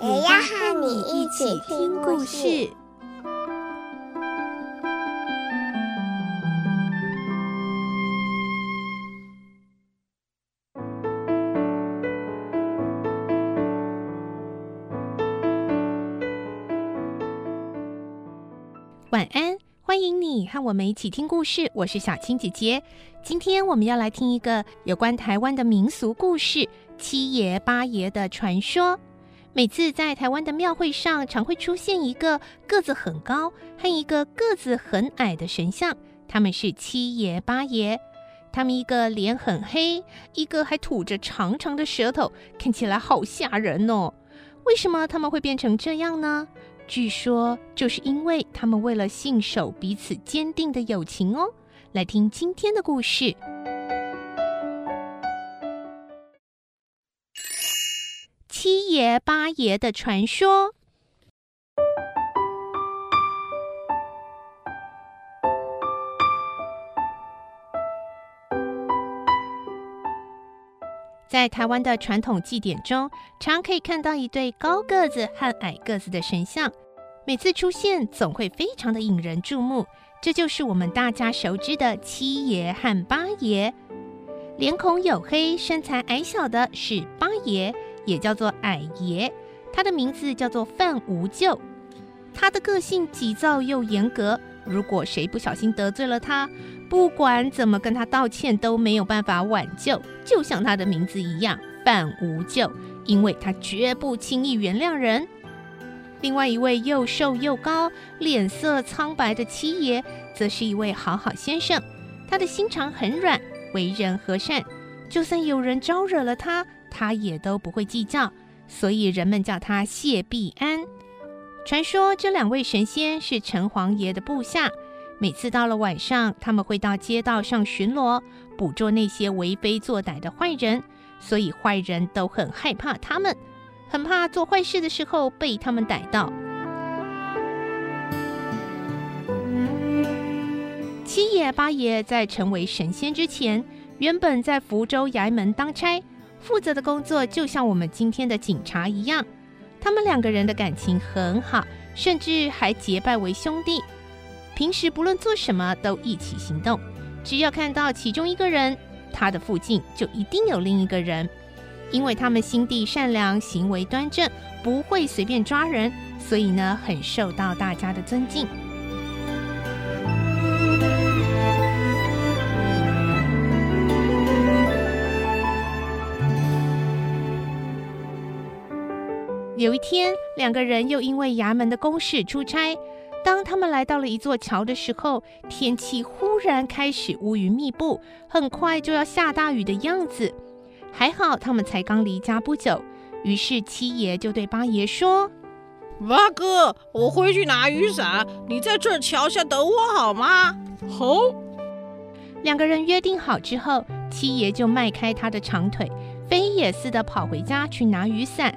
也要和你一起听故事。晚安，欢迎你和我们一起听故事。我是小青姐姐。今天我们要来听一个有关台湾的民俗故事——七爷八爷的传说。每次在台湾的庙会上，常会出现一个个子很高和一个个子很矮的神像，他们是七爷八爷。他们一个脸很黑，一个还吐着长长的舌头，看起来好吓人哦。为什么他们会变成这样呢？据说，就是因为他们为了信守彼此坚定的友情哦。来听今天的故事：八爷的传说。在台湾的传统祭典中，常可以看到一对高个子和矮个子的神像，每次出现总会非常的引人注目。这就是我们大家熟知的七爷和八爷。脸孔黝黑、身材矮小的是八爷，也叫做矮爷，他的名字叫做范无救。他的个性急躁又严格，如果谁不小心得罪了他，不管怎么跟他道歉都没有办法挽救，就像他的名字一样，范无救，因为他绝不轻易原谅人。另外一位又瘦又高、脸色苍白的七爷，则是一位好好先生，他的心肠很软，为人和善，就算有人招惹了他，他也都不会计较，所以人们叫他谢必安。传说这两位神仙是城隍爷的部下。每次到了晚上，他们会到街道上巡逻，捕捉那些为非作歹的坏人，所以坏人都很害怕他们，很怕做坏事的时候被他们逮到。七爷八爷在成为神仙之前，原本在福州衙门当差，负责的工作就像我们今天的警察一样。他们两个人的感情很好，甚至还结拜为兄弟。平时不论做什么都一起行动，只要看到其中一个人，他的附近就一定有另一个人。因为他们心地善良，行为端正，不会随便抓人，所以呢，很受到大家的尊敬。有一天，两个人又因为衙门的公事出差。当他们来到了一座桥的时候，天气忽然开始乌云密布，很快就要下大雨的样子。还好他们才刚离家不久，于是七爷就对八爷说：“八哥，我回去拿雨伞，你在这桥下等我好吗？”好。两个人约定好之后，七爷就迈开他的长腿，飞也似的跑回家去拿雨伞。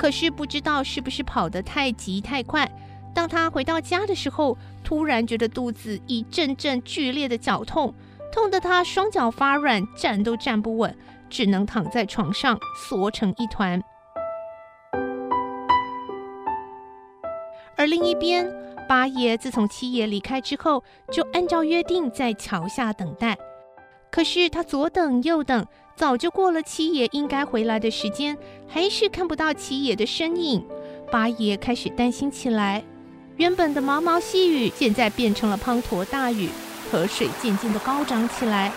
可是不知道是不是跑得太急太快。当他回到家的时候，突然觉得肚子一阵阵剧烈的绞痛，痛得他双脚发软，站都站不稳，只能躺在床上缩成一团。而另一边，八爷自从七爷离开之后，就按照约定在桥下等待。可是他左等右等，早就过了七爷应该回来的时间，还是看不到七爷的身影。八爷开始担心起来。原本的毛毛细雨，现在变成了滂沱大雨，河水渐渐的高涨起来。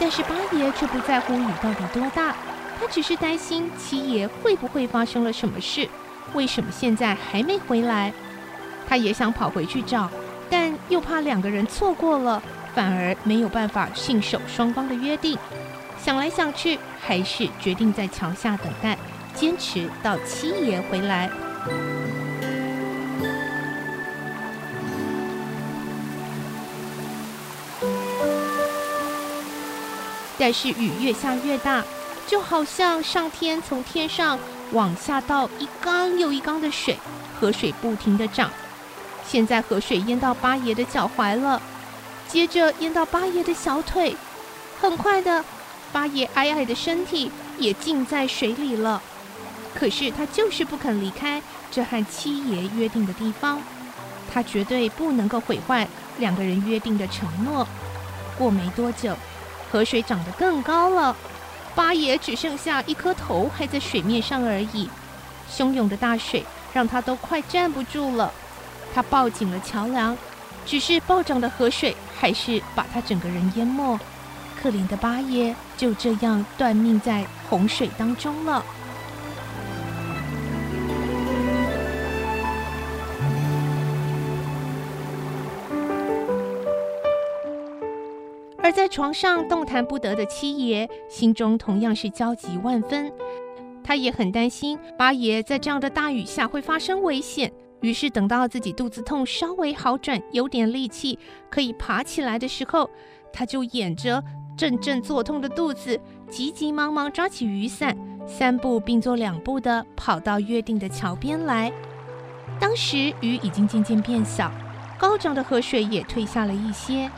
但是八爷却不在乎雨到底多大，他只是担心七爷会不会发生了什么事，为什么现在还没回来？他也想跑回去找，但又怕两个人错过了，反而没有办法信守双方的约定。想来想去，还是决定在桥下等待，坚持到七爷回来。但是雨越下越大，就好像上天从天上往下倒一缸又一缸的水，河水不停的涨。现在河水淹到八爷的脚踝了，接着淹到八爷的小腿，很快的，八爷矮矮的身体也浸在水里了。可是他就是不肯离开这和七爷约定的地方，他绝对不能够毁坏两个人约定的承诺。过没多久。河水涨得更高了，八爷只剩下一颗头还在水面上而已。汹涌的大水让他都快站不住了，他抱紧了桥梁，只是暴涨的河水还是把他整个人淹没。可怜的八爷就这样断命在洪水当中了。而在床上动弹不得的七爷，心中同样是焦急万分。他也很担心八爷在这样的大雨下会发生危险。于是等到自己肚子痛稍微好转，有点力气可以爬起来的时候，他就掩着阵阵作痛的肚子，急急忙忙抓起雨伞，三步并作两步的跑到约定的桥边来。当时雨已经渐渐变小，高涨的河水也退下了一些。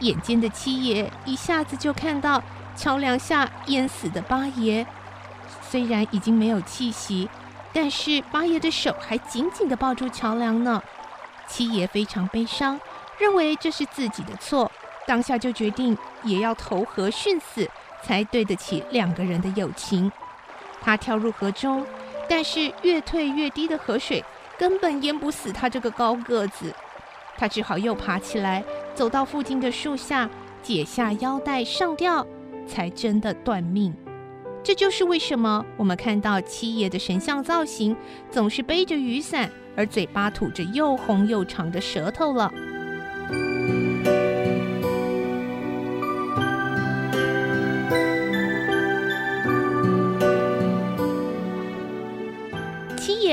眼尖的七爷一下子就看到桥梁下淹死的八爷，虽然已经没有气息，但是八爷的手还紧紧地抱住桥梁呢。七爷非常悲伤，认为这是自己的错，当下就决定也要投河殉死，才对得起两个人的友情。他跳入河中，但是越退越低的河水根本淹不死他这个高个子，他只好又爬起来。走到附近的树下，解下腰带上吊，才真的断命。这就是为什么我们看到七爷的神像造型，总是背着雨伞，而嘴巴吐着又红又长的舌头了。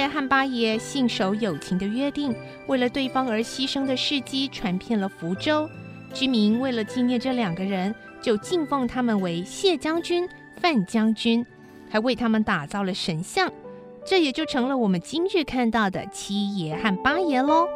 和八爷信守友情的约定，为了对方而牺牲的事迹传遍了福州。居民为了纪念这两个人，就敬奉他们为谢将军、范将军，还为他们打造了神像。这也就成了我们今日看到的七爷和八爷喽。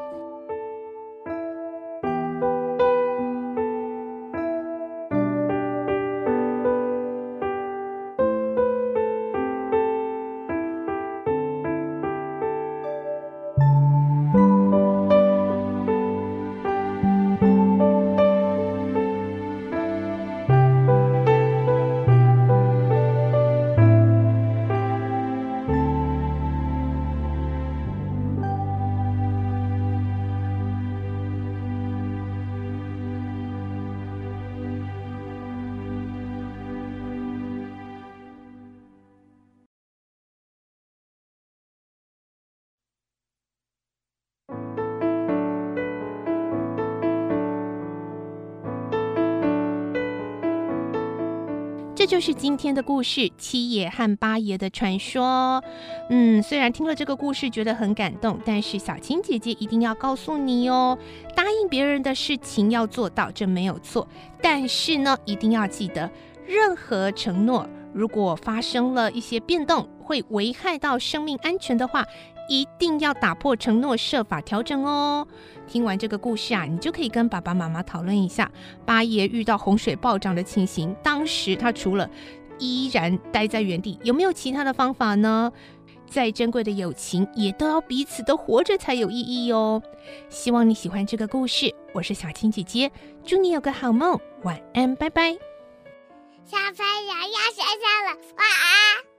这就是今天的故事，七爷和八爷的传说。嗯，虽然听了这个故事觉得很感动，但是小青姐姐一定要告诉你哦，答应别人的事情要做到，这没有错。但是呢，一定要记得，任何承诺如果发生了一些变动，会危害到生命安全的话，一定要打破承诺，设法调整哦。听完这个故事啊，你就可以跟爸爸妈妈讨论一下，八爷遇到洪水暴涨的情形，当时他除了依然待在原地，有没有其他的方法呢？再珍贵的友情，也都要彼此都活着才有意义哦。希望你喜欢这个故事，我是小青姐姐，祝你有个好梦，晚安，拜拜。小朋友要睡觉了，晚安。